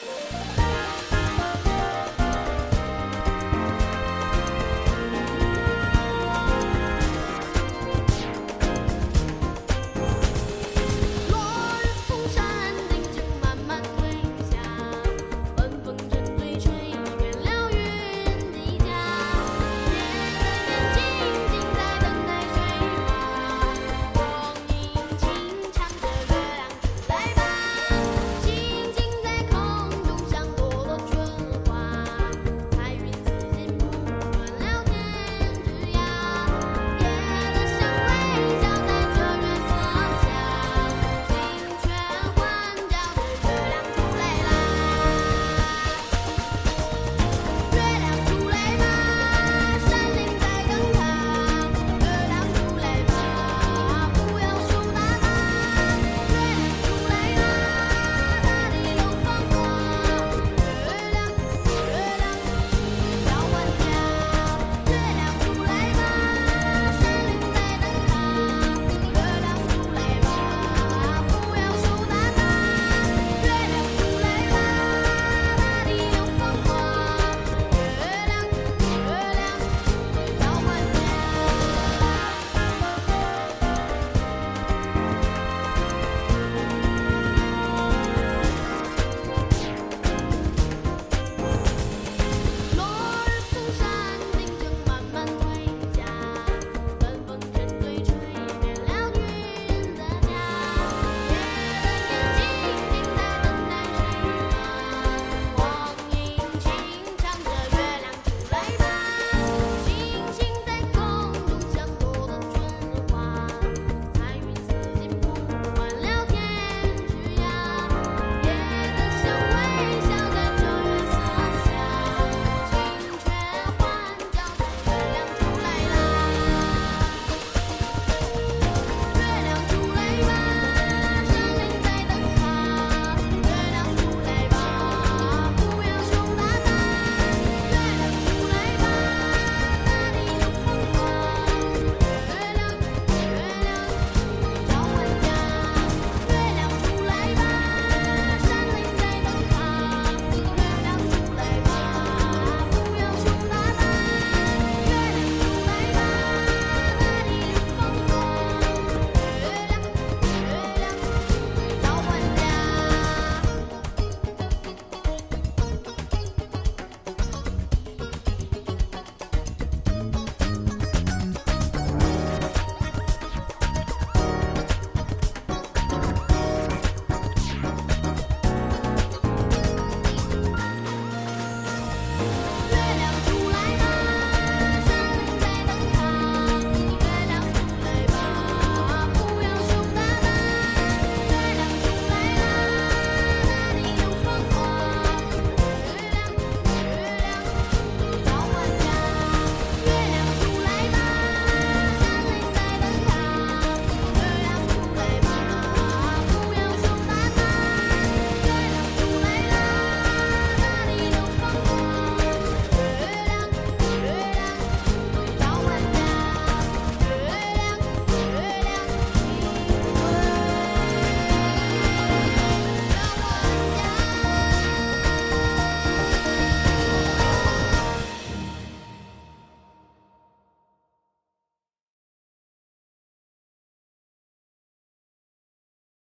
Bye.